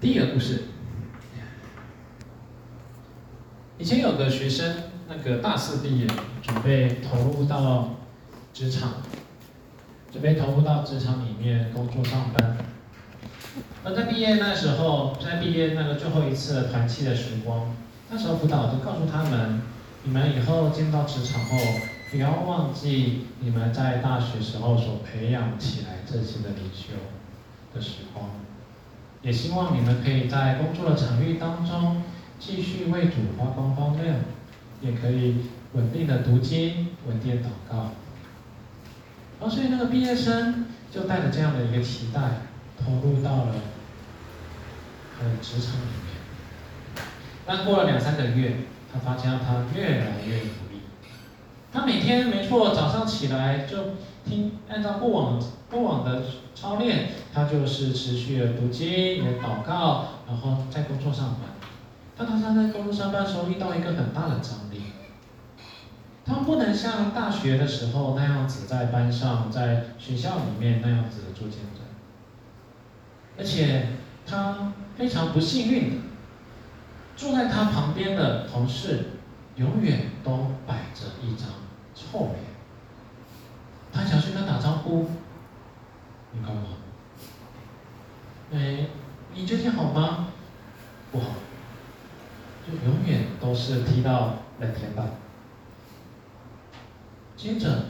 第一个故事，以前有个学生，那个大四毕业，准备投入到职场，准备投入到职场里面工作上班。而在毕业那时候，在毕业那个最后一次团契的时光，那时候辅导就告诉他们，你们以后进到职场后，不要忘记你们在大学时候所培养起来这些的领袖的时光。也希望你们可以在工作的场域当中，继续为主发光发亮，也可以稳定的读经、稳定祷告。然后，所以那个毕业生就带着这样的一个期待。投入到了他的职场里面，但过了两三个月，他发现他越来越努力。他每天没错，早上起来就听按照过往过往的操练，他就是持续的读经、也祷告，然后在工作上班。但他他在工作上班的时候遇到一个很大的张力，他不能像大学的时候那样子在班上、在学校里面那样子做见证。而且他非常不幸运的，坐在他旁边的同事永远都摆着一张臭脸。他想去跟他打招呼，你干嘛？哎，你最近好吗？不好，就永远都是踢到冷天板。接着，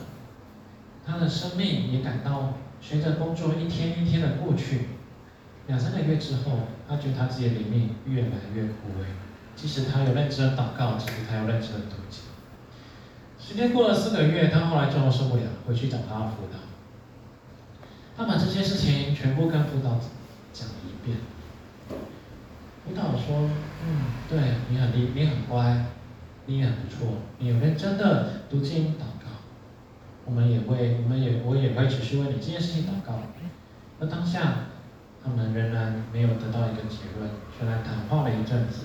他的生命也感到随着工作一天一天的过去。两三个月之后，他觉得他自己的灵命越来越枯萎。即使他有认真的祷告，即使他有认真的读经。时间过了四个月，他后来最后受不了，回去找他的辅导。他把这些事情全部跟辅导讲一遍。辅导说：“嗯，对，你很厉，你很乖，你也很不错，你有认真的读经祷告。我们也会，我们也，我也会持续为你这件事情祷告。而当下。”他们仍然没有得到一个结论，虽然谈话了一阵子，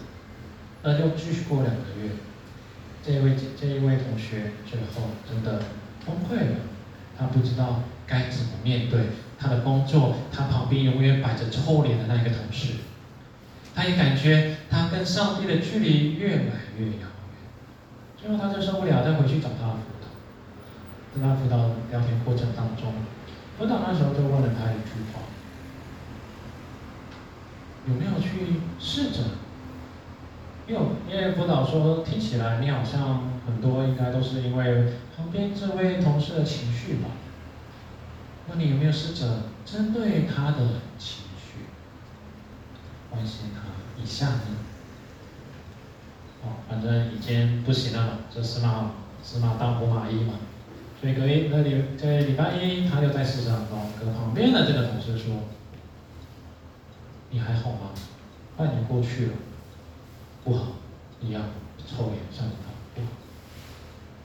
那就继续过两个月。这一位这一位同学最后真的崩溃了，他不知道该怎么面对他的工作，他旁边永远摆着臭脸的那一个同事，他也感觉他跟上帝的距离越来越遥远。最后他就受不了，再回去找他的辅导。跟他辅导聊天过程当中，辅导那时候就问了他一句话。有没有去试着？因为因为辅导说，听起来你好像很多应该都是因为旁边这位同事的情绪吧？那你有没有试着针对他的情绪关心他一下呢？哦，反正已经不行了嘛，这死马死马当活马医嘛。所以隔一那礼在礼拜一，他就在市场中跟旁边的这个同事说。你还好吗？半年过去了，不好，一样臭脸向着他，不好。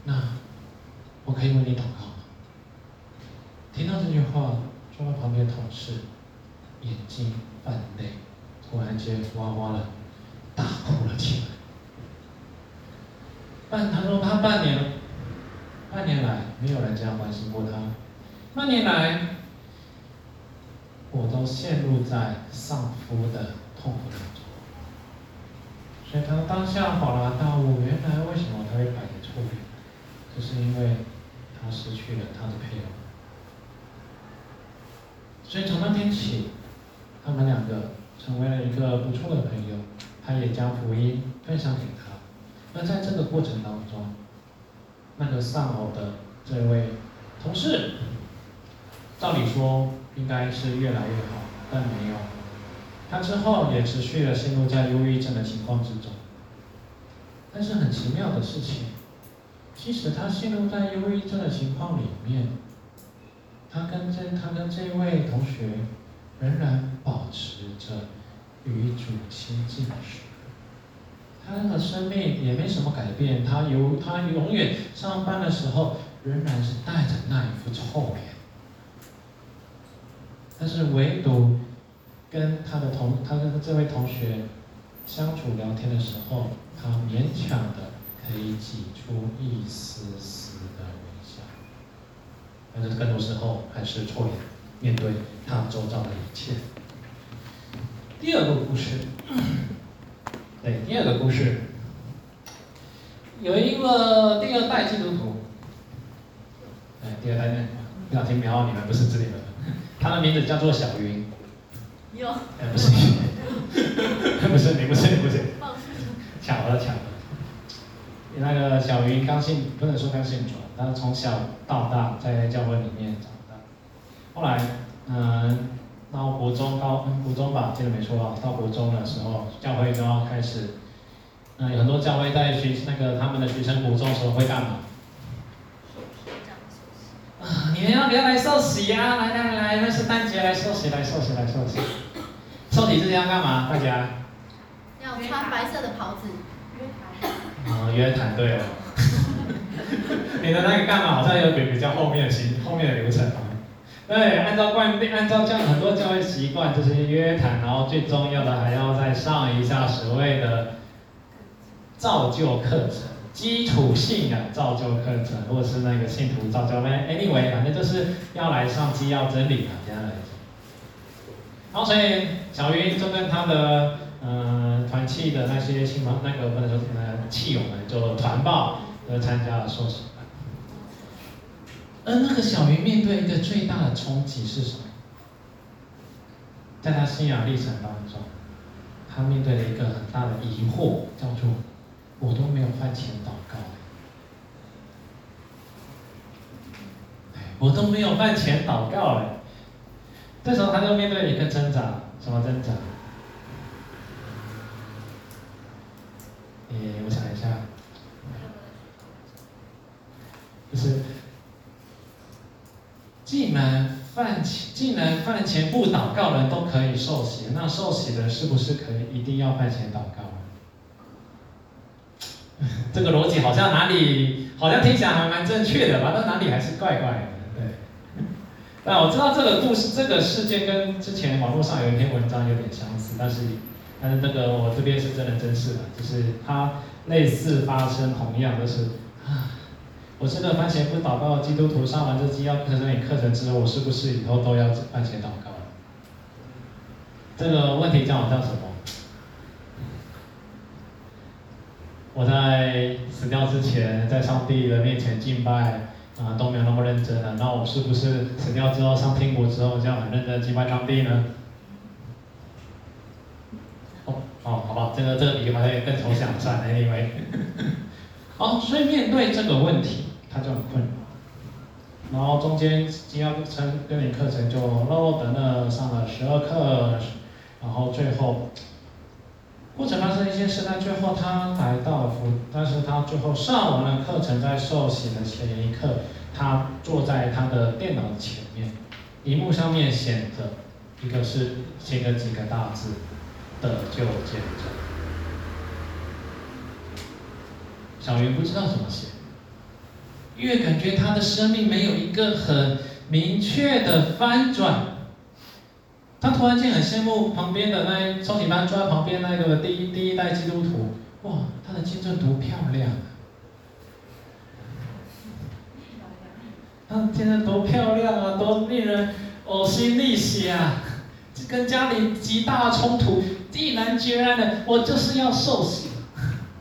那我可以为你祷告？听到这句话，坐在旁边的同事眼睛泛泪，突然间哇哇的大哭了起来。半他说他半年，半年来没有人这样关心过他，半年来。我都陷入在丧夫的痛苦当中，所以他当下恍然大悟，原来为什么他会摆着臭脸，就是因为他失去了他的配偶。所以从那天起，他们两个成为了一个不错的朋友，他也将福音分享给他。那在这个过程当中，那个丧偶的这位同事，照理说。应该是越来越好，但没有。他之后也持续的陷入在忧郁症的情况之中。但是很奇妙的事情，即使他陷入在忧郁症的情况里面，他跟这他跟这位同学仍然保持着与主亲近的时刻。他的生命也没什么改变，他有他永远上班的时候仍然是带着那一副臭脸。但是唯独跟他的同，他跟这位同学相处聊天的时候，他勉强的可以挤出一丝丝。但是更多时候还是错眼面对他周遭的一切。第二个故事，对，第二个故事，有一个第二代基督徒，哎，第二代呢，不小心瞄你们不是这里的，他的名字叫做小云。有。哎，不是你，不是你，不是你，不是。巧了，巧了。那个小云刚信，不能说刚信主，他是从小到大在教会里面长大，后来，嗯。到国中高，国中吧，记得没错啊。到国中的时候，教会就要开始，嗯，有很多教会在学那个他们的学生国中的时候会干嘛？啊，你们要不要来受洗呀？来来来，那是圣诞节来受洗，来受洗，来受洗。受洗之前要干嘛？大家？要穿白色的袍子。啊，约谈对了。你的那个干嘛？好像有比比较后面的行，后面的流程。对，按照惯例，按照这样很多教会习惯，就是约谈，然后最重要的还要再上一下所谓的造就课程，基础性的造就课程，或者是那个信徒造就，anyway，反正就是要来上基要真理嘛，这样来。然后所以小云就跟他的嗯团契的那些亲朋那个不能说呃契友们就团报，就参加了受洗。而那个小云面对一个最大的冲击是什么？在他信仰历程当中，他面对了一个很大的疑惑，叫做“我都没有饭前祷告，我都没有饭前祷告哎。”这时候他就面对了一个挣扎，什么挣扎？诶，我想一下，就是。既然饭前，既然饭前不祷告人都可以受洗，那受洗的是不是可以一定要饭前祷告？这个逻辑好像哪里好像听起来还蛮正确的吧？但哪里还是怪怪的，对。那我知道这个故事，这个事件跟之前网络上有一篇文章有点相似，但是但是这个我这边是真人真事的，就是它类似发生同样的事。我是个饭前不祷告基督徒，上完这基要课程里课程之后，我是不是以后都要番茄祷告？这个问题叫我叫什么？我在死掉之前，在上帝的面前敬拜啊，都没有那么认真了。那我是不是死掉之后上天国之后，就要很认真的敬拜上帝呢？哦，好吧，这个这个比喻好像更抽象，算了，anyway。好，所以面对这个问题。他就很困扰，然后中间基要课程跟你课程就漏漏等了上了十二课，然后最后过程发生一些事，但最后他来到福，但是他最后上完了课程，在受洗的前一刻，他坐在他的电脑前面，荧幕上面显着一个是写个几个大字的就见证，小云不知道怎么写。越感觉他的生命没有一个很明确的翻转，他突然间很羡慕旁边的那超级班坐在旁边那个第一第一代基督徒，哇，他的见证多漂亮，他的见证多漂亮啊，多令人呕心沥血啊，跟家里极大冲突，毅然决然的，我就是要受洗。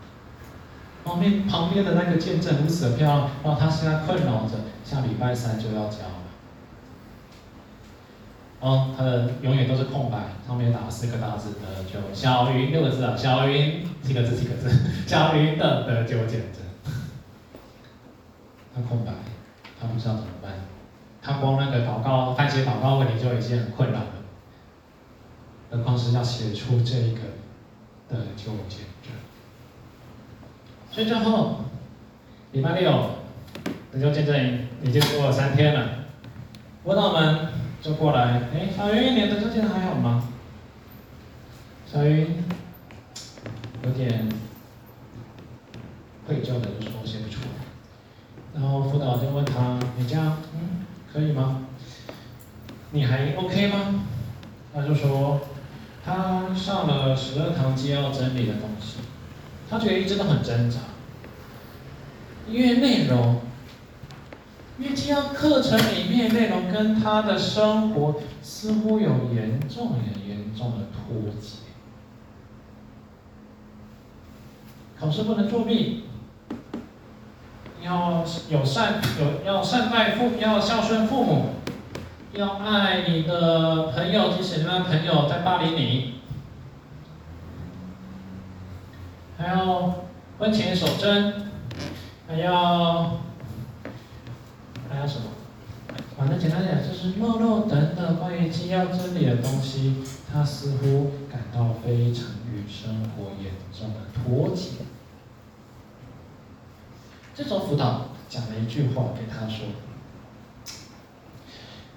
旁边旁边的那个见证如此的漂亮，然后他现在困扰着，下礼拜三就要交了。哦，他的永远都是空白，上面打四个大字的就小云六个字啊，小云几个字几个字，小云的得救见证。他空白，他不知道怎么办，他光那个祷告，番茄祷告问题就已经很困扰了，何况是要写出这一个的救见证。所以最后，礼拜六，得救见证已经过了三天了。辅导们就过来，哎，小云，你的救见还好吗？小云有点愧疚的就说：“写不出来。”然后辅导就问他：“你这样，嗯，可以吗？你还 OK 吗？”他就说：“他上了十二堂基要真理的东西。”他觉得一直都很挣扎，因为内容，因为基要课程里面内容跟他的生活似乎有严重、有严重的脱节。考试不能作弊，要有善有要善待父，要孝顺父母，要爱你的朋友，即使那朋友在霸凌你，还要婚前守贞，还要还要什么？反正简单点，就是诺诺等等关于机要真理的东西，他似乎感到非常与生活严重的脱节。这种辅导讲了一句话给他说：“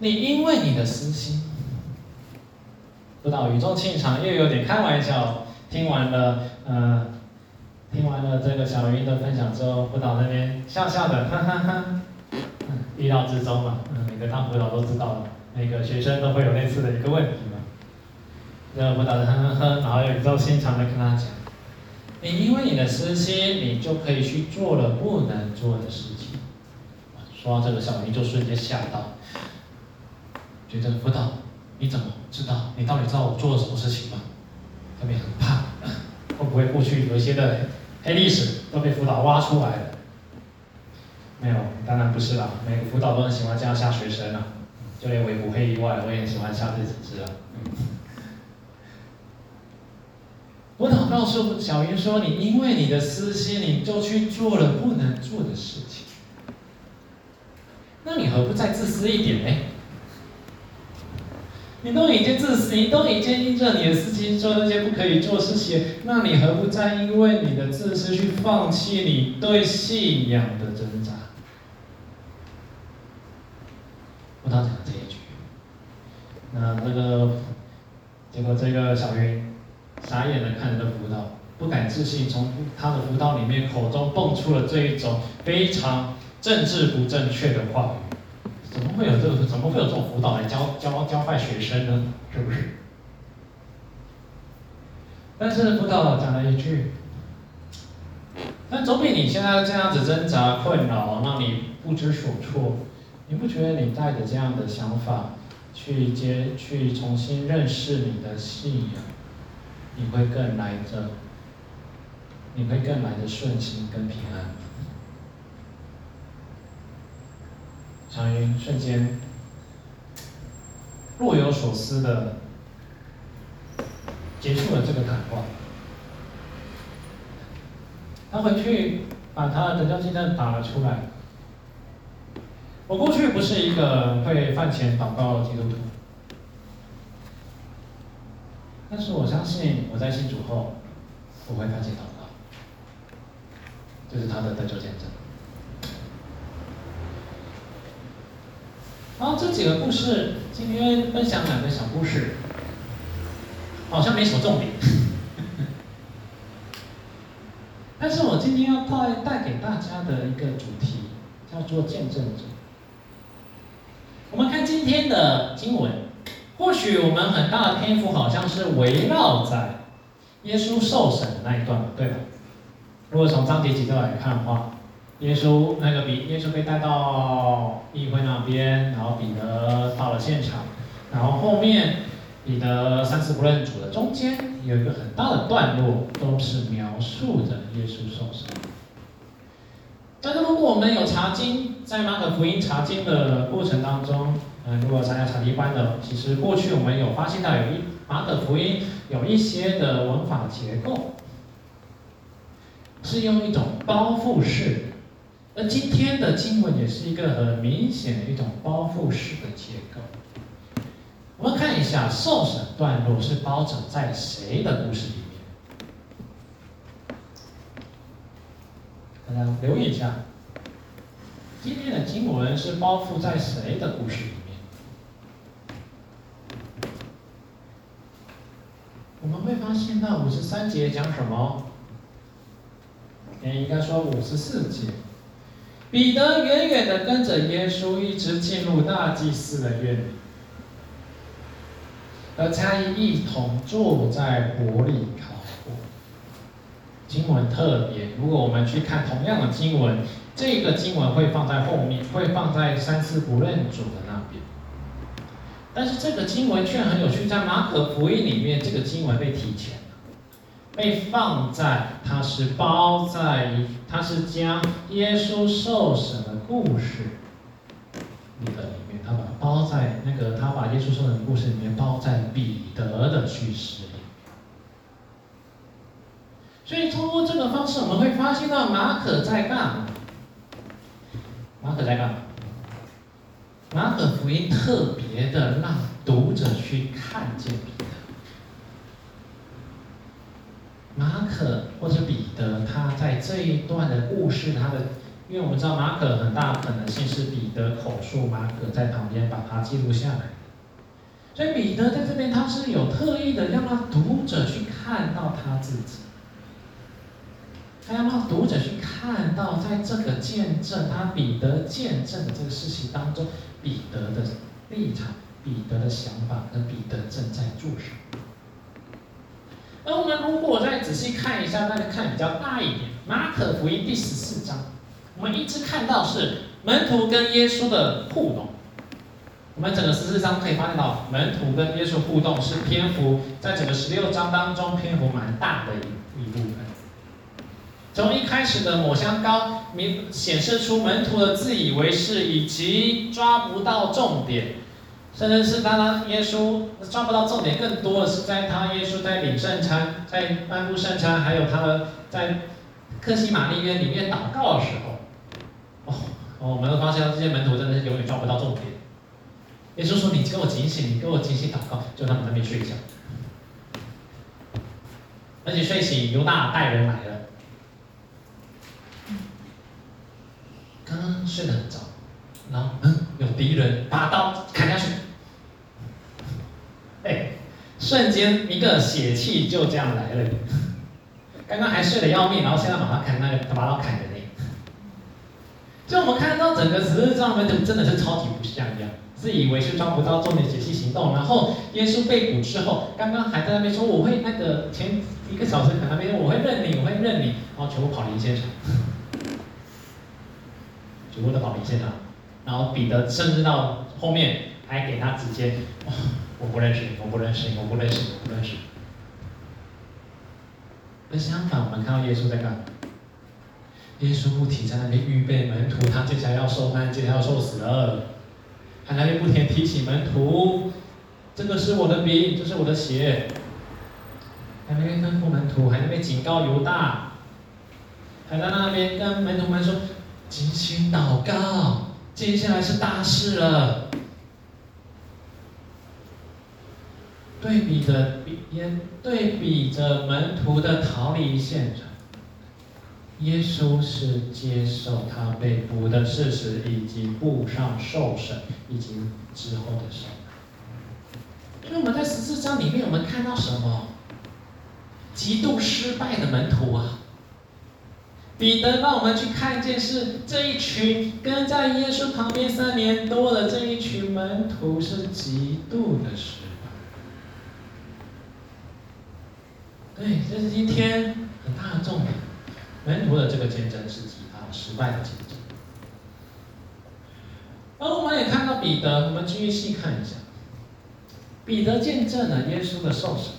你因为你的私心，辅导语重心长又有点开玩笑。听完了，呃，听完了这个小云的分享之后，辅导那边笑笑的，哈哈哈，意料之中嘛。嗯，每个当辅导都知道了，每个学生都会有类似的一个问题嘛。这个辅导的呵呵呵，然后语重心长的跟他讲。”你因为你的私心，你就可以去做了不能做的事情。说到这个，小明就瞬间吓到，觉得辅导，你怎么知道？你到底知道我做了什么事情吗？特别很怕，会不会过去有一些的黑历史都被辅导挖出来了？没有，当然不是啦。每个辅导都很喜欢这样吓学生啊，就连我不会意外，我也很喜欢吓自己知啊。辅导告诉小云说：“你因为你的私心，你就去做了不能做的事情。那你何不再自私一点呢？你都已经自私，你都已经因着你的私心做那些不可以做的事情，那你何不再因为你的自私去放弃你对信仰的挣扎？”辅导讲这一句，那这个结果这个小云。傻眼的看着辅导，不敢置信，从他的辅导里面口中蹦出了这一种非常政治不正确的话语。怎么会有这个？怎么会有这种辅导来教教教坏学生呢？是不是？但是辅导讲了一句：“但总比你现在这样子挣扎困扰，让你不知所措。你不觉得你带着这样的想法去接去重新认识你的信仰？”你会更来的，你会更来的顺心跟平安。常云瞬间若有所思的结束了这个谈话。他回去把他的得救记证打了出来。我过去不是一个会饭前祷告的基督徒。但是我相信，我在信主后，我会发现祷告，这、是他的得救见证。好，这几个故事，今天分享两个小故事，好像没什么重点。但是我今天要带带给大家的一个主题，叫做见证者。我们看今天的经文。或许我们很大的篇幅好像是围绕在耶稣受审的那一段，对吧？如果从章节几个来看的话，耶稣那个比耶稣被带到议会那边，然后彼得到了现场，然后后面彼得三次不认主的中间有一个很大的段落，都是描述着耶稣受审。但是如果我们有查经，在马可福音查经的过程当中，嗯，如果参加查经班的，其实过去我们有发现到有一马可福音有一些的文法结构，是用一种包覆式，而今天的经文也是一个很明显的一种包覆式的结构。我们看一下受审段落是包拯在谁的故事里面？大家留意一下，今天的经文是包覆在谁的故事里面？我们会发现到五十三节讲什么？也应该说五十四节。彼得远远的跟着耶稣，一直进入大祭司的院里，和他一同坐在火里烤火。经文特别，如果我们去看同样的经文，这个经文会放在后面，会放在三次不认主的那边。但是这个经文却很有趣，在马可福音里面，这个经文被提前，被放在它是包在，它是将耶稣受审的故事里的里面，他把它包在那个他把耶稣受审的故事里面包在彼得的叙事里。所以通过这个方式，我们会发现到马可在干嘛？马可在干嘛？马可福音特别的让读者去看见彼得。马可或者彼得，他在这一段的故事，他的，因为我们知道马可很大可能性是彼得口述，马可在旁边把它记录下来。所以彼得在这边，他是有特意的让他读者去看到他自己。他要让读者去看到，在这个见证他彼得见证的这个事情当中，彼得的立场、彼得的想法跟彼得正在做什么。而我们如果再仔细看一下，大家看比较大一点，《马可福音》第十四章，我们一直看到是门徒跟耶稣的互动。我们整个十四章可以发现到，门徒跟耶稣互动是篇幅在整个十六章当中篇幅蛮大的一一部分。从一开始的抹香膏，明显示出门徒的自以为是以及抓不到重点，甚至是当他耶稣抓不到重点，更多的是在他耶稣在领圣餐、在颁布圣餐，还有他的在客西马尼园里面祷告的时候，哦，我们都发现这些门徒真的是永远抓不到重点。耶稣说：“你给我警醒，你给我警醒祷告。”就他们还没睡觉，而且睡醒，犹大带人来了。刚刚睡得很早，然后嗯，有敌人把刀砍下去，哎，瞬间一个血气就这样来了。刚刚还睡得要命，然后现在马上砍那个把刀砍人嘞。就我们看到整个十字上面，就真的是超级不像样，自以为是抓不到重点，血气行动。然后耶稣被捕之后，刚刚还在那边说我会那个前一个小时可能那边我会认你，我会认你，然后全部跑离现场。全部都跑离现场，然后彼得甚至到后面还给他直接，我不认识你，我不认识你，我不认识你，我不认识。而相反，我们看到耶稣在干嘛？耶稣不停在那边预备门徒，他接下来要受难，接下来要受死了。他那边不停提醒门徒，这个是我的饼，这是我的血。还在那边吩咐门徒，还在那边警告犹大，还在那边跟门徒们说。进行祷告，接下来是大事了。对比着比耶，对比着门徒的逃离现场，耶稣是接受他被捕的事实，以及步上受审，以及之后的审判。所以我们在十四章里面，我们看到什么？极度失败的门徒啊！彼得让我们去看见，是这一群跟在耶稣旁边三年多的这一群门徒是极度的失败。对，这是今天很大的重点。门徒的这个见证是极大失败的见证。而我们也看到彼得，我们继续细看一下，彼得见证了耶稣的受审，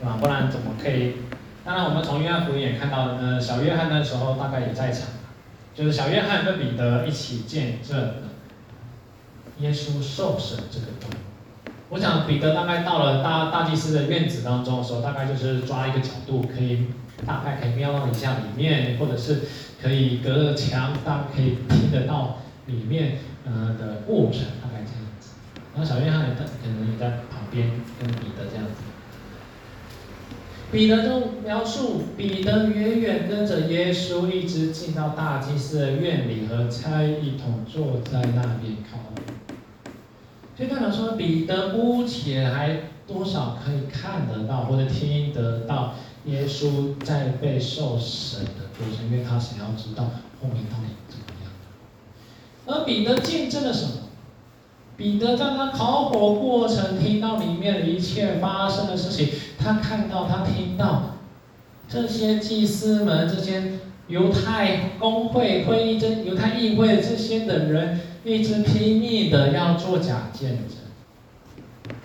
对吧？不然怎么可以？当然，我们从约翰福音也看到了呢。小约翰那时候大概也在场，就是小约翰跟彼得一起见证耶稣受审这个。我想彼得大概到了大大祭司的院子当中的时候，大概就是抓一个角度，可以大概可以瞄到一下里面，或者是可以隔着墙，大概可以听得到里面呃的过程，大概这样子。然后小约翰也在可能也在旁边跟彼得这样子。彼得就描述，彼得远远跟着耶稣，一直进到大祭司的院里，和差一同坐在那边靠。所以代表说，彼得目前还多少可以看得到或者听得到耶稣在被受审的过程，因为他想要知道后面到底怎么样。而彼得见证了什么？彼得在他烤火过程听到里面的一切发生的事情，他看到、他听到这些祭司们、这些犹太公会会议、这犹太议会这些的人，一直拼命的要做假见证，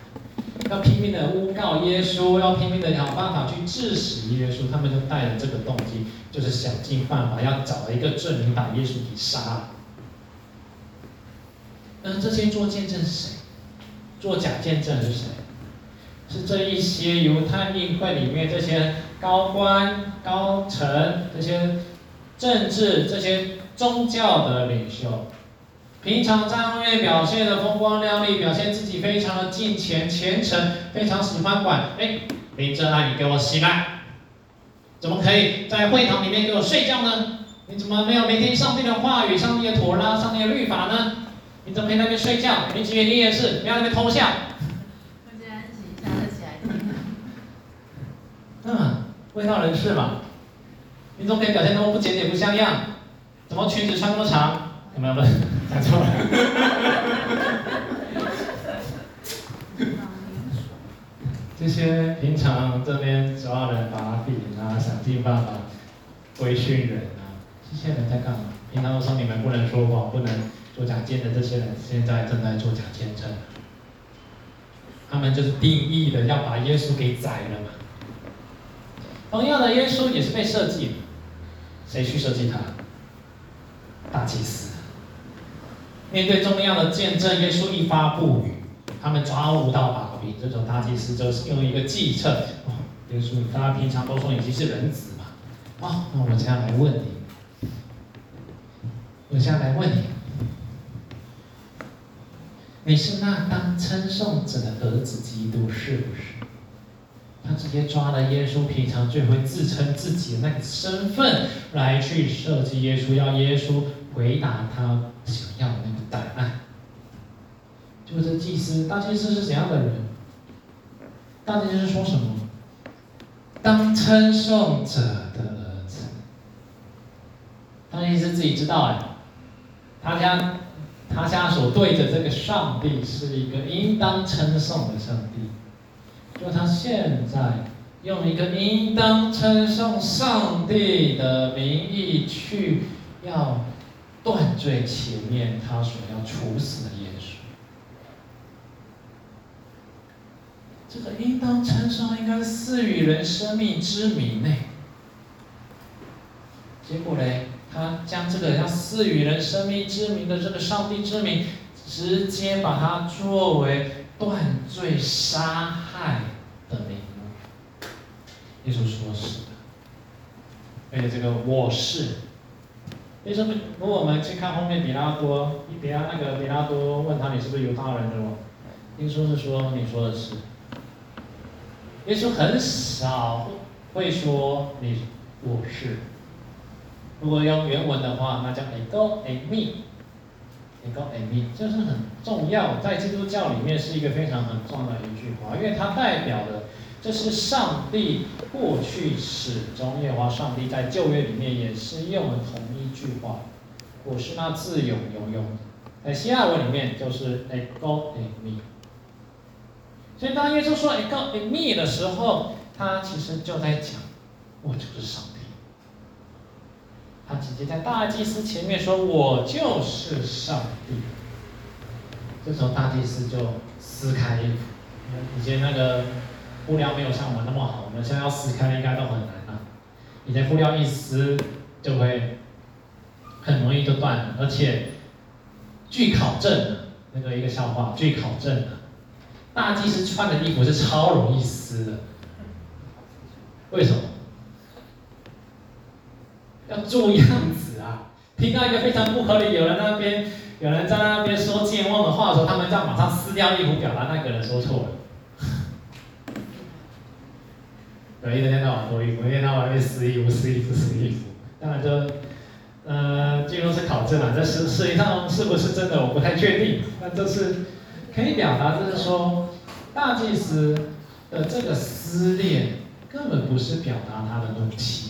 要拼命的诬告耶稣，要拼命的想办法去治死耶稣。他们就带着这个动机，就是想尽办法要找一个证明，把耶稣给杀了。那这些做见证是谁？做假见证是谁？是这一些犹太议会里面这些高官、高层、这些政治、这些宗教的领袖。平常在外面表现的风光亮丽，表现自己非常的敬虔虔诚，非常喜欢管。哎，林正爱，你给我起来！怎么可以在会堂里面给我睡觉呢？你怎么没有聆听上帝的话语、上帝的妥拉、上帝的律法呢？你怎么可以在那边睡觉？林志远，你也是，不要在那边偷笑。我今天起下得起来听。嗯，卫道人士嘛，你怎么可以表现那么不检点、不像样？怎么裙子穿那么长？有没有问？讲错了。这些平常这边抓人把柄啊，想尽办法规训人啊，这些人在干嘛？平常都说你们不能说谎，不能做假见的这些人，现在正在做假见证。他们就是定义的要把耶稣给宰了嘛。同样的，耶稣也是被设计的，谁去设计他？大祭司。面对重要的见证，耶稣一发不语，他们抓不到把柄。这种大祭司就是用一个计策。哦，耶稣，大家平常都说你是人子嘛。哦，那我现在来问你，我现在来问你，你是那当称颂者的儿子基督是不是？他直接抓了耶稣平常最会自称自己的那个身份来去设计耶稣，要耶稣回答他想要的那个。答案，就是祭司，大祭司是怎样的人？大祭司说什么？当称颂者的儿子。大祭司自己知道哎，他家他家所对着这个上帝是一个应当称颂的上帝，就他现在用一个应当称颂上帝的名义去要。断罪前面他所要处死的耶稣，这个应当称颂应该赐予人生命之名呢。结果呢，他将这个要赐予人生命之名的这个上帝之名，直接把它作为断罪杀害的名目。耶稣说是的，而且这个我是。为什么？如果我们去看后面，比拉多，比拉那个比拉多问他，你是不是犹太人的哦？耶稣是说，你说的是。耶稣很少会说你我是。如果用原文的话，那叫 “ego”，“ me” eimi，ego eimi，这是很重要，在基督教里面是一个非常很重要的一句话，因为它代表的。这是上帝过去始终，耶和华上帝在旧约里面也是用了同一句话。我是那自有永有，在希腊文里面就是 ego eimi。所以当耶稣说 ego eimi 的时候，他其实就在讲，我就是上帝。他直接在大祭司前面说，我就是上帝。这时候大祭司就撕开衣服，以前那个。布料没有像我们那么好，我们现在要撕开应该都很难啊。以前布料一撕就会很容易就断了，而且据考证啊，那个一个笑话，据考证啊，大祭司穿的衣服是超容易撕的。为什么？要做样子啊！听到一个非常不合理，有人那边有人在那边说健忘的话的时候，他们这样马上撕掉衣服，表达那个人说错了。对，一天到晚脱衣服，一天到晚被撕衣服、撕衣服、撕衣服。当然就，呃，最后是考证了，这实实际上是不是真的，我不太确定。那这是可以表达，就是说，大祭司的这个撕裂根本不是表达他的怒气，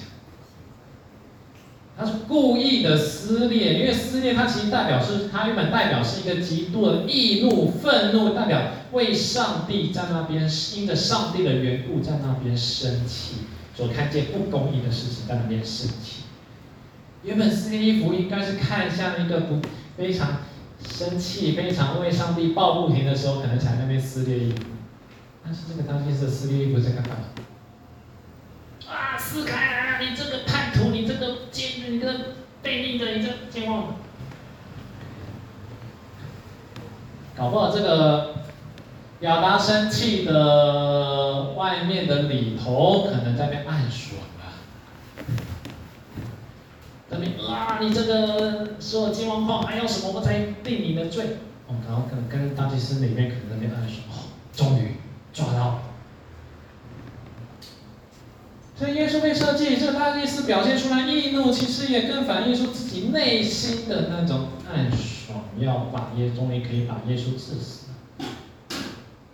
他是故意的撕裂，因为撕裂它其实代表是，它原本代表是一个极度的易怒、愤怒，代表。为上帝在那边，因着上帝的缘故在那边生气，所看见不公义的事情在那边生气。原本撕裂衣服应该是看向一个不非常生气、非常为上帝抱不平的时候，可能才那边撕裂衣服。但是这个大祭司司利不在干嘛？啊，撕开啊！你这个叛徒，你这个奸，你这个悖逆的，你这健忘。搞不好这个亚达生气的外面的里头，可能在那边暗爽啊。那你啊，你这个说健忘况，还要什么我才定你的罪？哦，然后可能跟大祭司里面可能在那暗爽，哦，终于抓到了。所以耶稣被设计，这个大祭司表现出来易怒，其实也更反映出自己内心的那种暗爽。要把耶，终于可以把耶稣治死，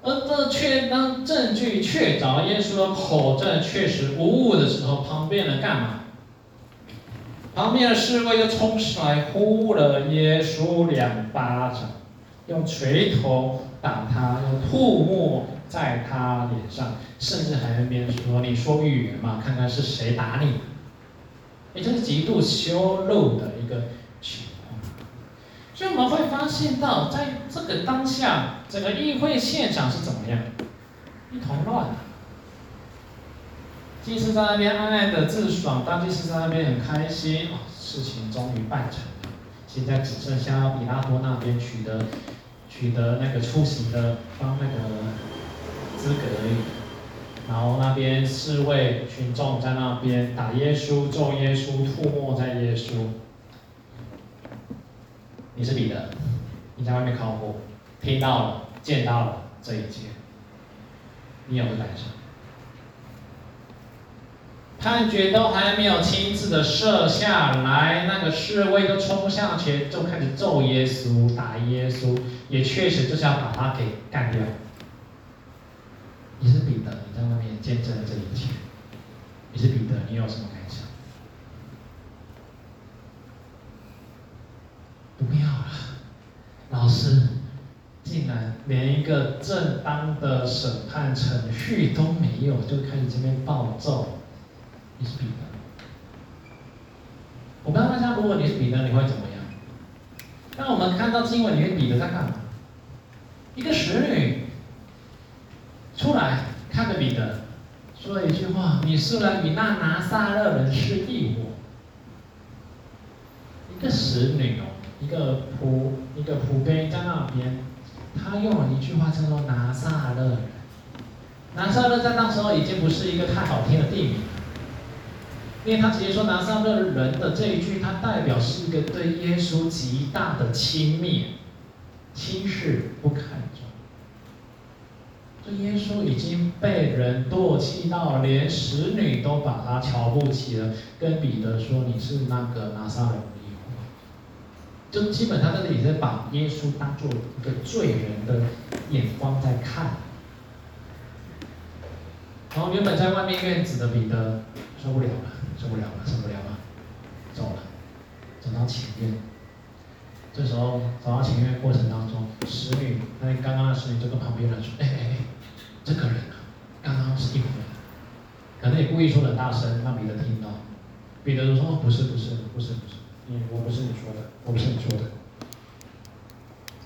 而这却当证据确凿耶稣的口证确实无误的时候，旁边人干嘛？旁边的侍卫就冲上来呼了耶稣两巴掌，用锤头打他，用吐沫在他脸上，甚至还在那边说：“你说预言嘛，看看是谁打你。”也就是极度羞辱的一个情况。所以我们会发现到，在这个当下，整个议会现场是怎么样？一团乱。祭司在那边暗暗的自爽，当祭司在那边很开心，哦，事情终于办成了。现在只剩下比拉多那边取得取得那个出席的方那个资格而已。然后那边侍卫群众在那边打耶稣、咒耶稣、吐沫在耶稣。你是彼得，你在外面考过，听到了，见到了这一切，你有没有感受？判决都还没有亲自的设下来，那个侍卫就冲向前，就开始揍耶稣、打耶稣，也确实就是要把他给干掉。你是彼得，你在外面见证了这一切，你是彼得，你有什么感想？不要了，老师，竟然连一个正当的审判程序都没有，就开始这边暴揍。你是彼得，我不知道大家，如果你是彼得，你会怎么样？当我们看到经文里面，彼得在干嘛？一个使女出来看着彼得，说了一句话：“你素来与那拿撒勒人是一伙。”一个使女哦。一个仆，一个仆婢在那边，他用了一句话叫做“拿撒勒人”。拿撒勒在那时候已经不是一个太好听的地名，因为他直接说“拿撒勒人”的这一句，它代表是一个对耶稣极大的轻蔑、轻视、不看重。这耶稣已经被人唾弃到，连使女都把他瞧不起了，跟彼得说：“你是那个拿撒勒人。”就基本上这里也是把耶稣当做一个罪人的眼光在看，然后原本在外面院子的彼得受不了了，受不了了，受不了了，走了，走到前院。这时候走到前院过程当中，使女那刚刚的使女就跟旁边人说：“哎哎哎，这个人啊，刚刚是一伙人，可能也故意说的很大声，让彼得听到。”彼得就说：“不是不是不是不是。”你，我不是你说的，我不是你说的。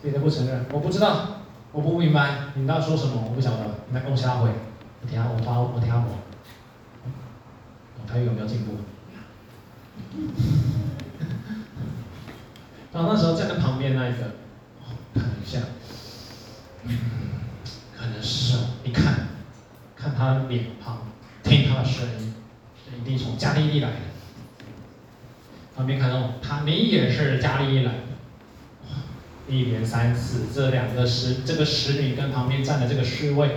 彼得不承认，我不知道，我不明白，你们要说什么？我不晓得，你在跟我瞎回。我听我发，我听我。他有没有进步？然后那时候站在旁边那一个，看一下，嗯，可能是。你看，看他的脸庞，听他的声音，一定从加利利来的。旁边看到他，你也是加利利来的。一连三次，这两个使这个使女跟旁边站的这个侍卫，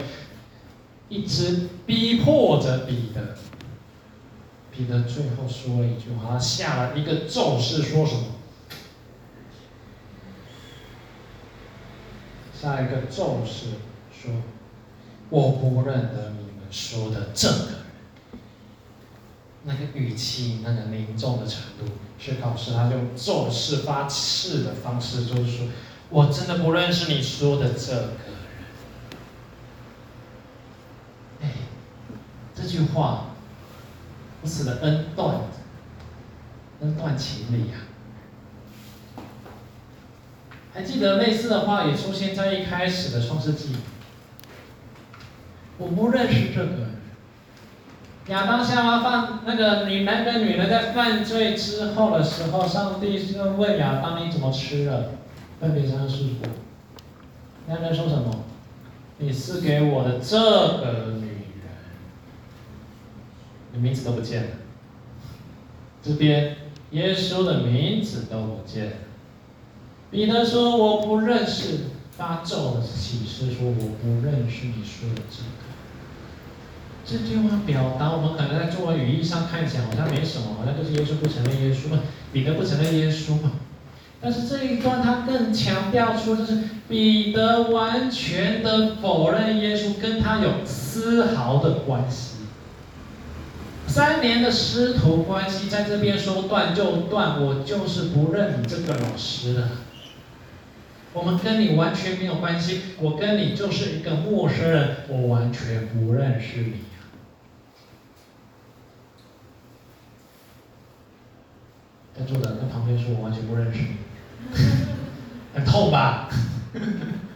一直逼迫着彼得。彼得最后说了一句话，他下了一个咒誓，说什么？下一个咒誓说：“我不认得你们说的这个人。”那个语气，那个凝重的程度，是告诉他用咒誓发誓的方式，就是说，我真的不认识你说的这个人。哎，这句话，如此的恩断，恩断情理、啊。还记得类似的话也出现在一开始的创世纪。我不认识这个人。亚当夏娃犯那个女男跟女人在犯罪之后的时候，上帝就问亚当：你怎么吃了？分别三世果。男人说什么？你赐给我的这个女人，你名字都不见了。这边耶稣的名字都不见了。彼得说：我不认识。发咒的启示说：我不认识你说的这。这句话表达，我们可能在中文语义上看起来好像没什么，好像就是耶稣不承认耶稣嘛，彼得不承认耶稣嘛。但是这一段他更强调出，就是彼得完全的否认耶稣跟他有丝毫的关系。三年的师徒关系在这边说断就断，我就是不认你这个老师了。我们跟你完全没有关系，我跟你就是一个陌生人，我完全不认识你。在坐的跟旁边说，我完全不认识你，很痛吧？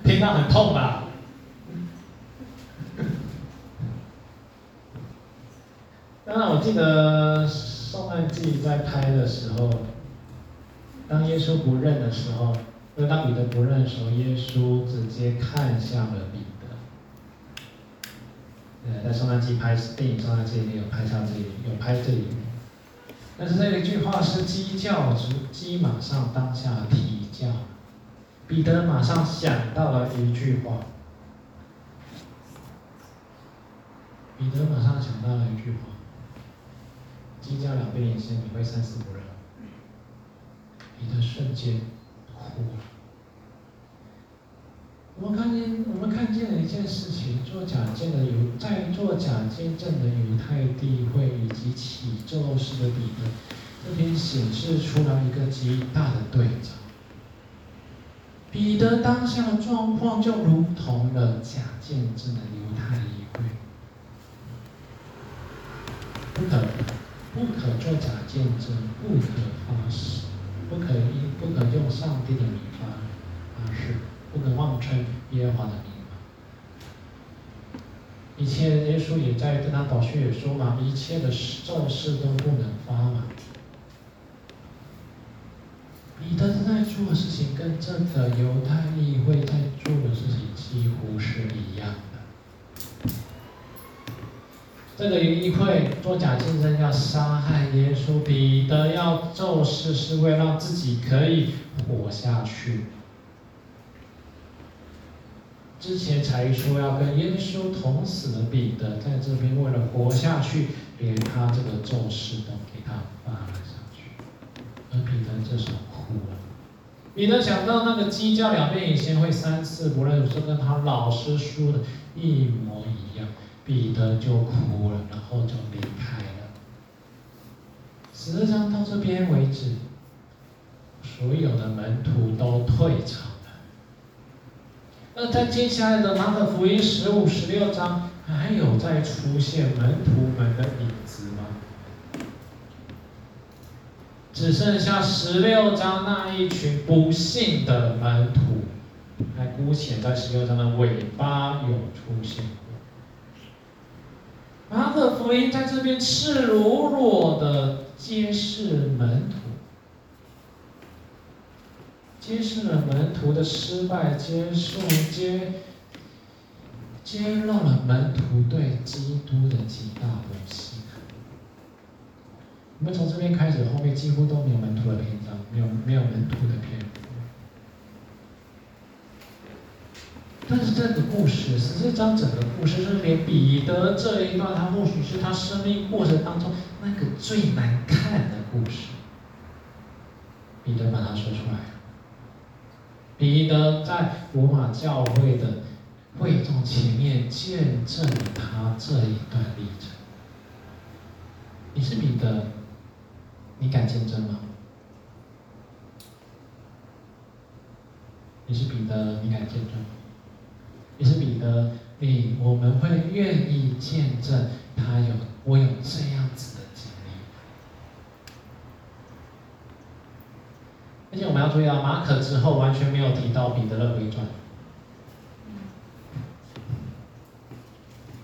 听到很痛吧？当然，我记得《受难记》在拍的时候，当耶稣不认的时候，因为当彼得不认的时候，耶稣直接看向了彼得。在《受难记》拍电影《受难记》里有拍下这里，有拍这里。但是这一句话是鸡叫，鸡马上当下啼叫，彼得马上想到了一句话，彼得马上想到了一句话，鸡叫两遍以前你会三思不认，彼得瞬间哭了。我们看见，我们看见了一件事情：做假见的犹，在做假见证的犹太地会以及起咒式的彼得，这边显示出来一个极大的对照。彼得当下的状况就如同了假见证的犹太议会，不可不可做假见证，不可发誓，不可以不可用上帝的名发发誓。不能妄称耶和华的名。一切耶稣也在跟他导师也说嘛，一切的咒誓都不能发嘛。彼得正在做的事情跟这个犹太议会在做的事情几乎是一样的。这个议会做假见证要杀害耶稣，彼得要咒誓是为了让自己可以活下去。之前才说要跟耶稣同死的彼得，在这边为了活下去，连他这个咒誓都给他发了下去。而彼得这时候哭了。彼得想到那个鸡叫两遍以前会三次不认，这跟他老师说的一模一样。彼得就哭了，然后就离开了。实际上到这边为止，所有的门徒都退场。那在接下来的马可福音十五、十六章，还有再出现门徒们的影子吗？只剩下十六章那一群不信的门徒，还姑且在十六章的尾巴有出现过。马可福音在这边赤裸裸的揭示门徒。揭示了门徒的失败，接受揭揭露了门徒对基督的极大不信。我们从这边开始，后面几乎都没有门徒的篇章，没有没有门徒的篇。但是这个故事，实际上整个故事是连彼得这一段，他或许是他生命过程当中那个最难看的故事，彼得把它说出来。彼得在罗马教会的会众前面见证了他这一段历程。你是彼得，你敢见证吗？你是彼得，你敢见证？你是彼得，你我们会愿意见证他有我有这样子。今天我们要注意啊，马可之后完全没有提到彼得的回传。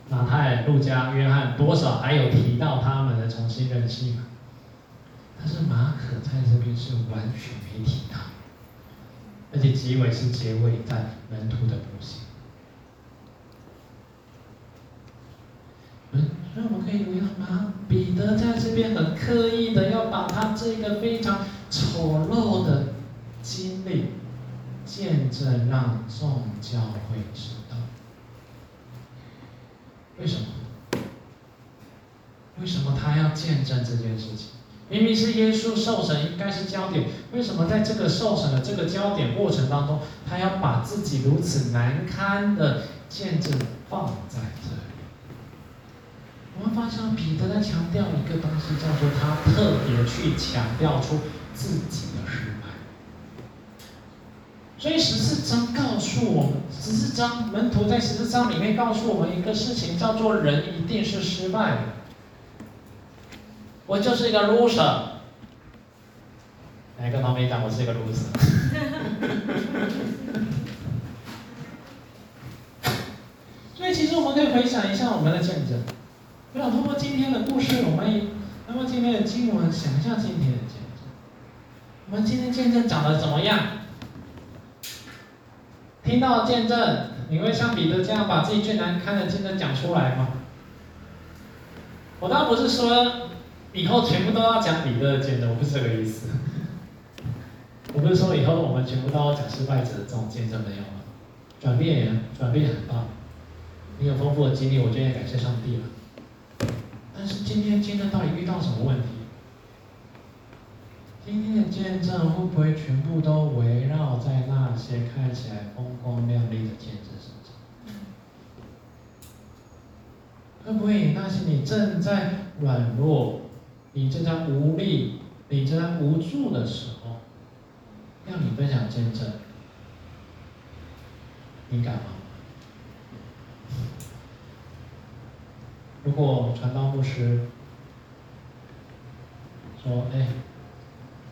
马太、路加、约翰，多少还有提到他们的重新认识嘛？但是马可在这边是完全没提到，而且结尾是结尾在门徒的不幸。嗯，所以我们可以留意到吗？彼得在这边很刻意的要把他这个非常丑陋的经历见证，让众教会知道。为什么？为什么他要见证这件事情？明明是耶稣受审应该是焦点，为什么在这个受审的这个焦点过程当中，他要把自己如此难堪的见证放在这里？我们发现彼得在强调一个东西，叫做他特别去强调出自己的失败。所以十四章告诉我们，十四章门徒在十四章里面告诉我们一个事情，叫做人一定是失败的。我就是一个 loser。来跟旁边讲，我是一个 loser。所以其实我们可以回想一下我们的见证。我想通过今天的故事，我们通过今天的经文，想一下今天的见证。我们今天见证讲得怎么样？听到见证，你会像彼得这样把自己最难堪的见证讲出来吗？我倒不是说以后全部都要讲彼得的见证，我不是这个意思。我不是说以后我们全部都要讲失败者的这种见证，没有了。转变呀，转变很棒。你有丰富的经历，我就也感谢上帝了。但是今天见证到底遇到什么问题？今天的见证会不会全部都围绕在那些看起来风光亮丽的见证身上？会不会那些你正在软弱、你正在无力、你正在无助的时候，让你分享见证，你敢吗？如果传道牧师说：“哎，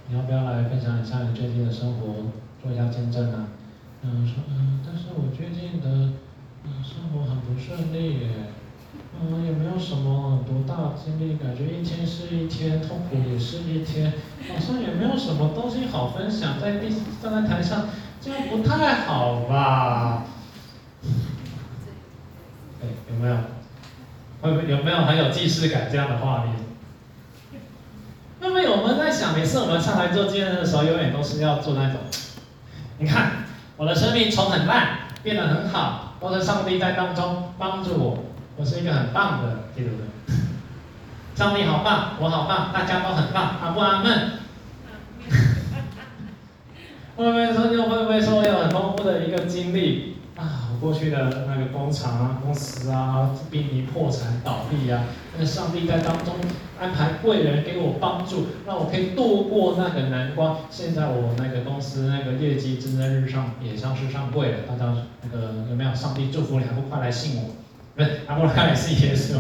你要不要来分享一下你最近的生活，做一下见证啊？”嗯，说嗯，但是我最近的嗯生活很不顺利耶，嗯，也没有什么多大经历，感觉一天是一天，痛苦也是一天，好像也没有什么东西好分享，在第站在台上，这样不太好吧？哎，有没有？会不会有没有很有既视感这样的画面？那么我们在想，每次我们上台做见证的时候，永远都是要做那种，你看我的生命从很烂变得很好，都是上帝在当中帮助我，我是一个很棒的基督徒。上帝好棒，我好棒，大家都很棒，阿不阿门？会不会说又会不会说有很丰富的一个经历？过去的那个工厂啊、公司啊，濒临破产倒闭啊，那上帝在当中安排贵人给我帮助，让我可以度过那个难关。现在我那个公司那个业绩蒸蒸日上，也像是上柜了。大家那个有没有上帝祝福你？还不快来信我？不是，还不快来信耶稣？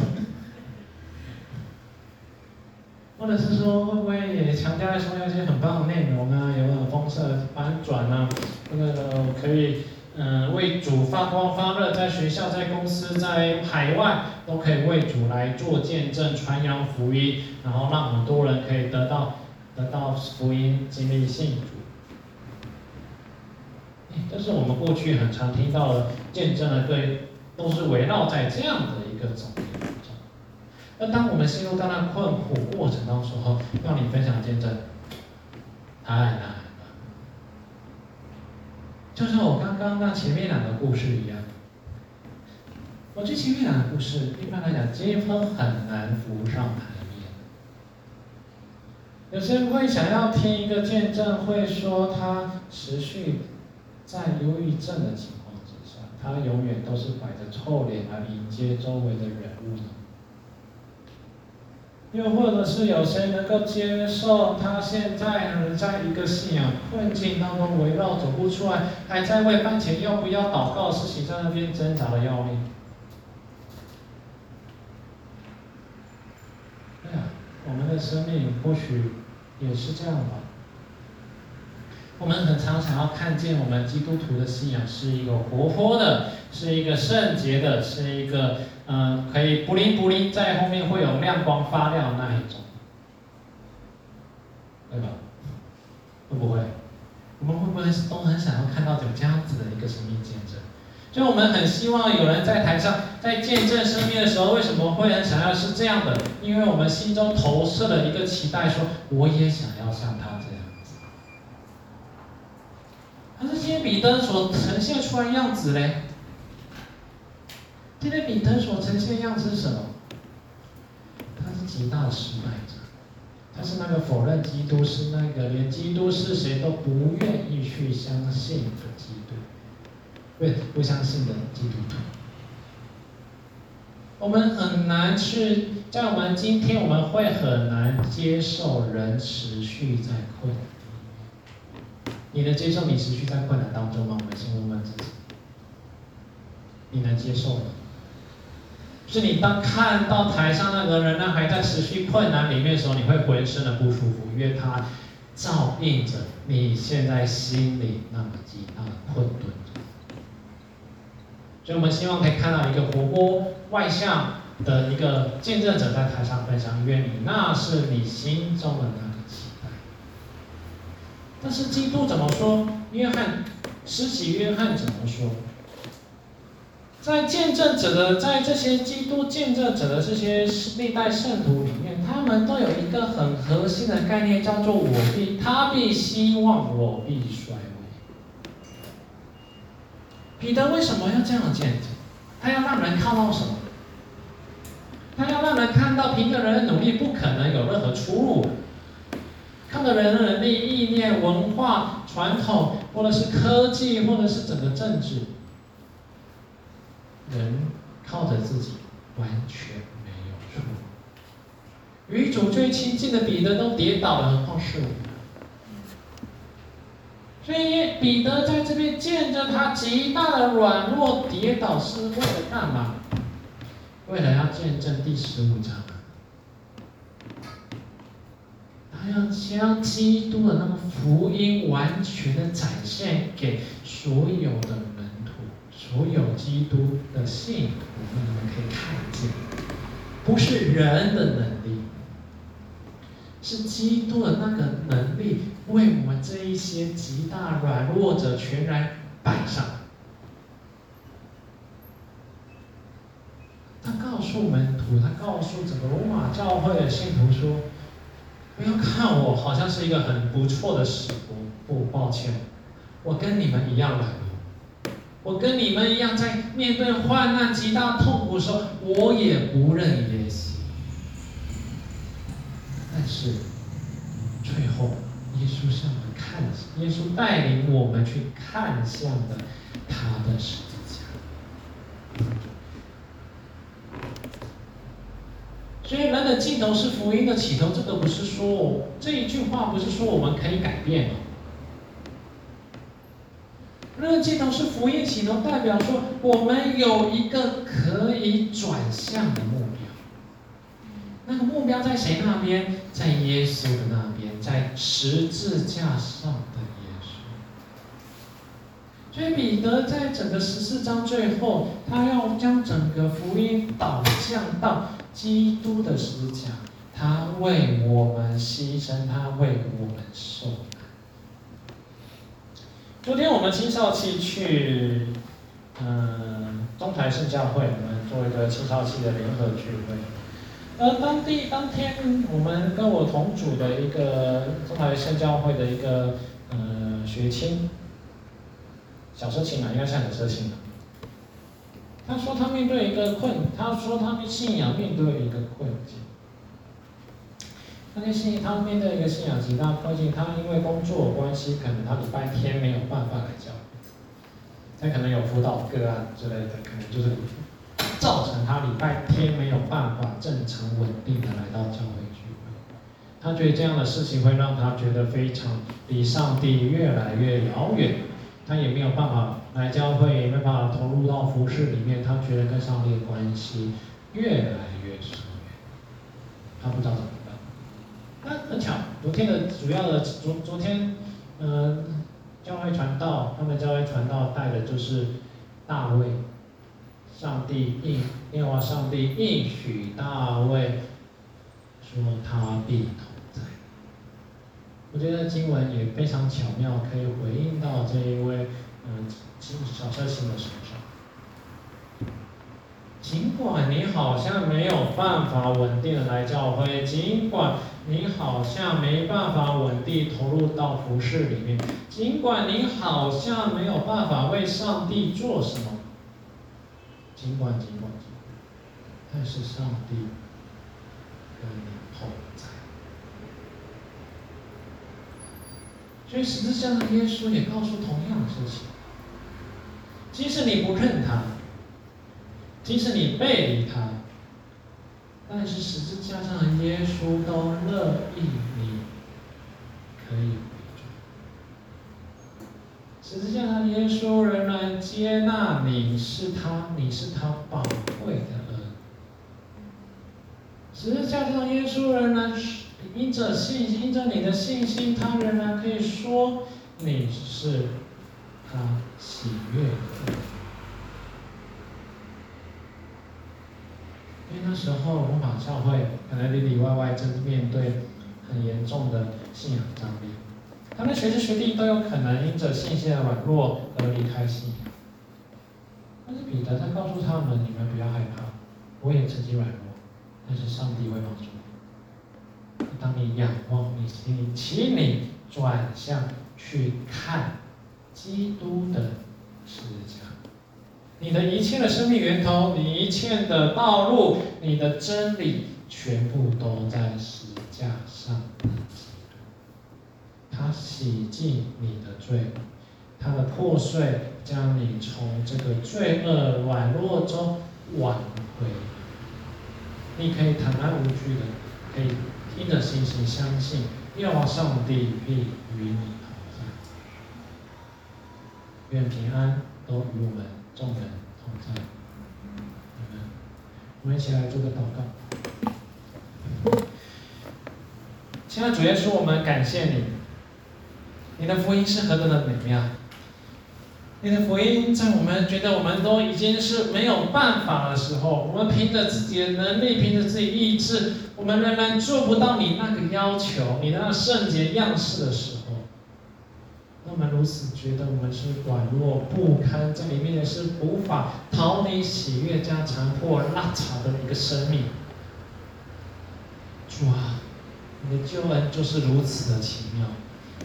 或者是说，会不会也强调说一些很棒的内容呢？有很丰盛的翻转啊？那个可以。嗯，为主发光发热，在学校、在公司、在海外，都可以为主来做见证、传扬福音，然后让很多人可以得到得到福音、经历信主。这是我们过去很常听到的见证的，对，都是围绕在这样的一个总结当中。那当我们陷入到那困苦过程当中后，要你分享见证，太难。就像我刚刚那前面两个故事一样，我这前面两个故事，一般来讲，结婚很难浮上台面。有些人会想要听一个见证，会说他持续在忧郁症的情况之下，他永远都是摆着臭脸来迎接周围的人物的。又或者是有谁能够接受他现在还在一个信仰困境当中围绕走不出来，还在为饭前要不要祷告的事情在那边挣扎的要命？哎呀，我们的生命或许也是这样吧。我们很常想要看见我们基督徒的信仰是一个活泼的、是一个圣洁的，是一个嗯可以布灵布灵，在后面会有亮光发亮的那一种，对吧？会不会？我们会不会都很想要看到有这样子的一个生命见证？就我们很希望有人在台上在见证生命的时候，为什么会很想要是这样的？因为我们心中投射了一个期待，说我也想要像他这样子。可是这些彼得所呈现出来的样子嘞？今天彼得所呈现的样子是什么？他是极大的失败者。他是那个否认基督，是那个连基督是谁都不愿意去相信的基督，不不相信的基督徒。我们很难去，在我们今天，我们会很难接受人持续在困难。你能接受你持续在困难当中吗？我们先问问自己，你能接受吗？是你当看到台上那个人呢，还在持续困难里面的时候，你会浑身的不舒服，因为他照应着你现在心里那么极大的困顿。所以我们希望可以看到一个活泼外向的一个见证者在台上分享，愿你那是你心中的那个期待。但是基督怎么说？约翰，施洗约翰怎么说？在见证者的，在这些基督见证者的这些历代圣徒里面，他们都有一个很核心的概念，叫做“我必他必希望我必衰微”。彼得为什么要这样见证？他要让人看到什么？他要让人看到，凭个人的努力不可能有任何出路。看个人的能力、意念、文化、传统，或者是科技，或者是整个政治。人靠着自己完全没有错，与主最亲近的彼得都跌倒了，何况是我们？所以彼得在这边见证他极大的软弱跌倒，是为了干嘛？为了要见证第十五章，他要将基督的那个福音完全的展现给所有的。所有基督的信徒，我们可以看见，不是人的能力，是基督的那个能力，为我们这一些极大软弱者全然摆上。他告诉门徒，他告诉整个罗马教会的信徒说：“不要看我好像是一个很不错的使徒，不，抱歉，我跟你们一样软。”我跟你们一样，在面对患难、极大痛苦的时候，我也不认耶稣。但是最后，耶稣向我们看，耶稣带领我们去看向的他的十字架。所以，人的尽头是福音的起头。这个不是说这一句话，不是说我们可以改变。吗个尽头是福音起头，代表说我们有一个可以转向的目标。那个目标在谁那边？在耶稣的那边，在十字架上的耶稣。所以彼得在整个十四章最后，他要将整个福音导向到基督的十字架，他为我们牺牲，他为我们受。昨天我们青少期去，嗯，中台圣教会，我们做一个青少期的联合聚会。呃当地当天，我们跟我同组的一个中台圣教会的一个，呃，学青，小社青嘛，应该像小社青。他说他面对一个困，他说他们信仰面对一个困境。那些信，他面对一个信仰极大困境，他因为工作关系，可能他礼拜天没有办法来教会，他可能有辅导个案之类的，可能就是造成他礼拜天没有办法正常稳定的来到教会聚会。他觉得这样的事情会让他觉得非常离上帝越来越遥远，他也没有办法来教会，也没办法投入到服事里面，他觉得跟上帝的关系越来越疏远，他不知道怎么。那很巧，昨天的主要的昨昨天，嗯、教会传道，他们教会传道带的就是大卫上帝应耶和华上帝应许大卫说他必同在。我觉得经文也非常巧妙，可以回应到这一位嗯小车星的身上。尽管你好像没有办法稳定的来教会，尽管你好像没办法稳定投入到服事里面，尽管你好像没有办法为上帝做什么，尽管尽管尽管，但是上帝跟你同在。所以十字架的耶稣也告诉同样的事情，即使你不认他。即使你背离他，但是十字架上的耶稣都乐意你可以回转。十字架上的耶稣仍然接纳你是他，你是他宝贵的恩。十字架上的耶稣仍然因着信心，因着你的信心，他仍然可以说你是他喜悦的。因为那时候我们马上会可能里里外外正面对很严重的信仰张力，他们学弟学弟都有可能因着信心的软弱而离开信仰。但是彼得他告诉他们：你们不要害怕，我也曾经软弱，但是上帝会帮助你。当你仰望你心里，请你转向去看基督的世界。你的一切的生命源头，你一切的道路，你的真理，全部都在十字架上。他洗净你的罪，他的破碎将你从这个罪恶软弱中挽回。你可以坦然无惧的，可以凭着信心相信，耶和华上帝必与你同在。愿平安都与我们。众人同在，我们一起来做个祷告。亲爱的主耶稣，我们感谢你，你的福音是何等的美妙。你的福音在我们觉得我们都已经是没有办法的时候，我们凭着自己的能力，凭着自己意志，我们仍然做不到你那个要求，你那圣洁样式的时候。我们如此觉得，我们是软弱不堪，在里面也是无法逃离喜悦加残破拉长的一个生命。主啊，你的救恩就是如此的奇妙，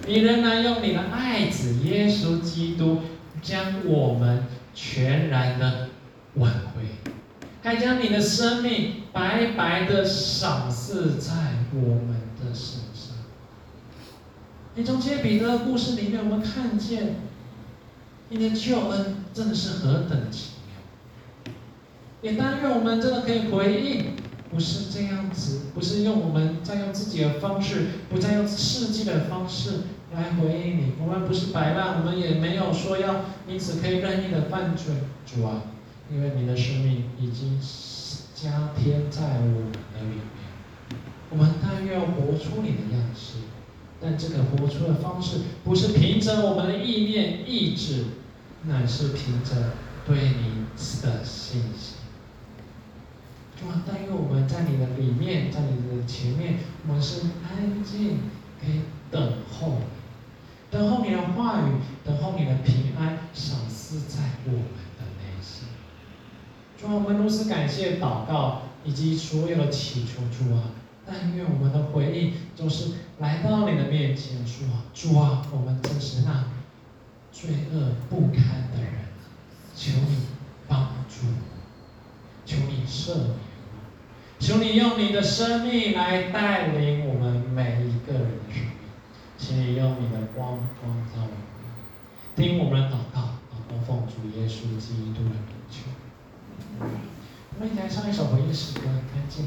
你仍然用你的爱子耶稣基督将我们全然的挽回，还将你的生命白白的赏赐在我们。你从这些彼得的故事里面，我们看见你的救恩真的是何等的奇妙。也但愿我们真的可以回应，不是这样子，不是用我们再用自己的方式，不再用世纪的方式来回应你。我们不是摆烂，我们也没有说要因此可以任意的犯罪，主啊，因为你的生命已经加添在我们的里面。我们但愿活出你的样式。但这个活出的方式，不是凭着我们的意念意志，乃是凭着对你的信心。主啊，但愿我们在你的里面，在你的前面，我们是安静，可以等候，等候你的话语，等候你的平安赏赐在我们的内心。主啊，我们如此感谢祷告以及所有的祈求，主啊。但愿我们的回应就是来到你的面前说：“主啊，我们真是那罪恶不堪的人，求你帮助，求你赦免我，求你用你的生命来带领我们每一个人的生命，请你用你的光光照我们，听我们的祷告，祷告奉主耶稣基督的名求。我们一起来唱一首回应诗歌，再见。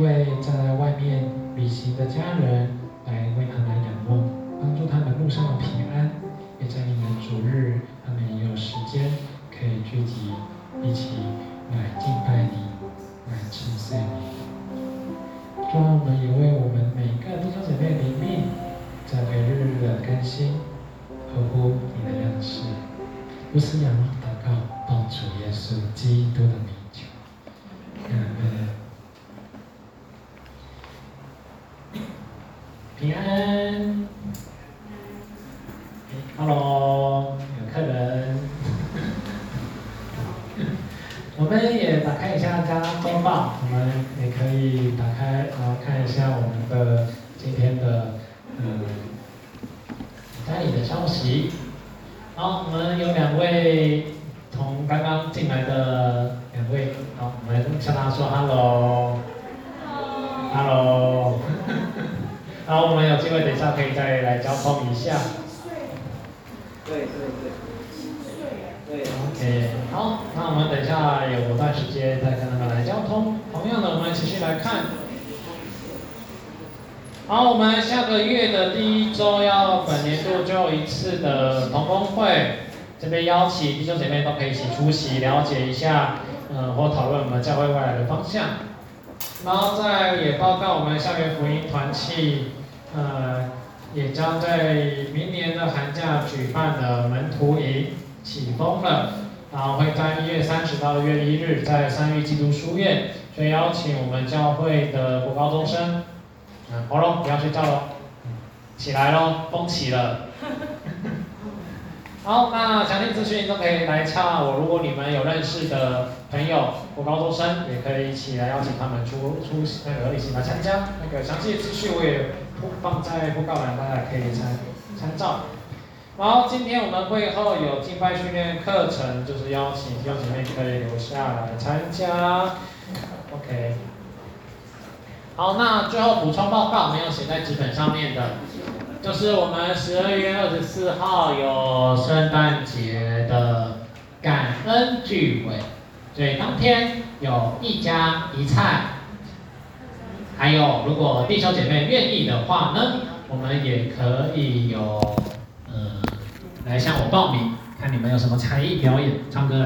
Way. 刚刚进来的两位，好，我们向他说 hello，hello，hello，好，我们有机会等一下可以再来交通一下。对对对，对。OK，好，那我们等一下有段时间再跟他们来交通。同样的，我们继续来看。好，我们下个月的第一周要本年度最后一次的同工会。这边邀请弟兄姐妹都可以一起出席，了解一下，呃，或讨论我们教会未来的方向。然后再也报告我们校园福音团契，呃，也将在明年的寒假举办的门徒营启封了，然后会在一月三十到一月一日在三育基督书院，所以邀请我们教会的国高中生，嗯，好喽，不要睡觉喽，起来喽，风起了。好，那详细资讯都可以来洽我。如果你们有认识的朋友或高中生，也可以一起来邀请他们出出那个一起来参加。那个详细资讯我也放在布告栏，大家可以参参照。好，今天我们会后有敬拜训练课程，就是邀请弟兄姐妹可以留下来参加。OK。好，那最后补充报告，没有写在纸本上面的。就是我们十二月二十四号有圣诞节的感恩聚会，所以当天有一家一菜，还有如果弟兄姐妹愿意的话呢，我们也可以有，呃，来向我报名，看你们有什么才艺表演、唱歌。